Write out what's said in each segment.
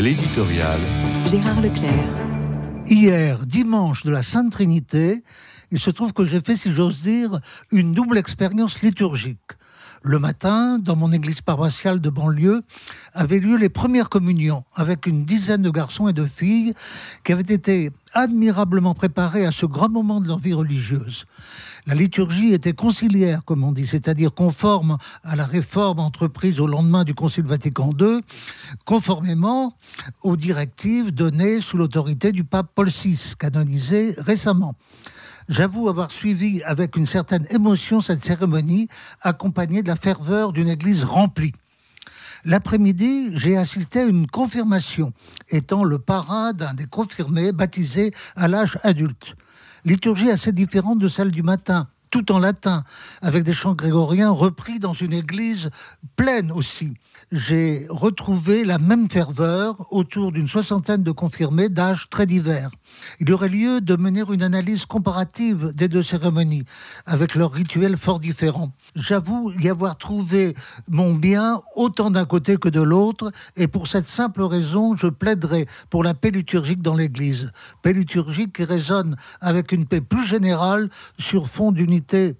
L'éditorial. Gérard Leclerc. Hier, dimanche de la Sainte Trinité, il se trouve que j'ai fait, si j'ose dire, une double expérience liturgique. Le matin, dans mon église paroissiale de banlieue, avaient lieu les premières communions avec une dizaine de garçons et de filles qui avaient été admirablement préparés à ce grand moment de leur vie religieuse. La liturgie était conciliaire, comme on dit, c'est-à-dire conforme à la réforme entreprise au lendemain du Concile Vatican II, conformément aux directives données sous l'autorité du pape Paul VI, canonisé récemment. J'avoue avoir suivi avec une certaine émotion cette cérémonie, accompagnée de la ferveur d'une église remplie. L'après-midi, j'ai assisté à une confirmation, étant le parrain d'un des confirmés baptisés à l'âge adulte. Liturgie assez différente de celle du matin, tout en latin, avec des chants grégoriens repris dans une église pleine aussi. J'ai retrouvé la même ferveur autour d'une soixantaine de confirmés d'âge très divers. Il y aurait lieu de mener une analyse comparative des deux cérémonies, avec leurs rituels fort différents. J'avoue y avoir trouvé mon bien autant d'un côté que de l'autre, et pour cette simple raison, je plaiderai pour la paix liturgique dans l'Église. Paix liturgique qui résonne avec une paix plus générale sur fond d'unité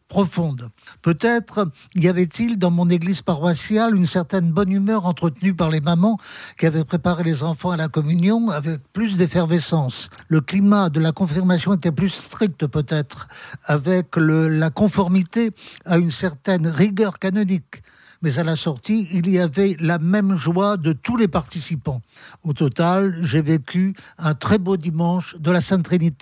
profonde. Peut-être y avait-il dans mon Église paroissiale une certaine bonne humeur entretenue par les mamans qui avaient préparé les enfants à la communion avec plus d'effervescence. Le climat de la confirmation était plus strict peut-être, avec la conformité à une certaine rigueur canonique. Mais à la sortie, il y avait la même joie de tous les participants. Au total, j'ai vécu un très beau dimanche de la Sainte Trinité.